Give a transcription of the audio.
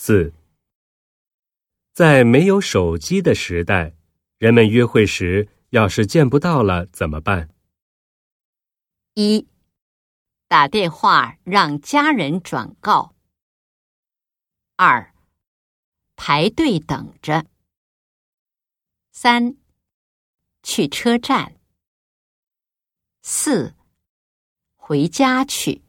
四。在没有手机的时代人们约会时要是见不到了怎么办？一打电话让家人转告。二排队等着。三去车站。四回家去。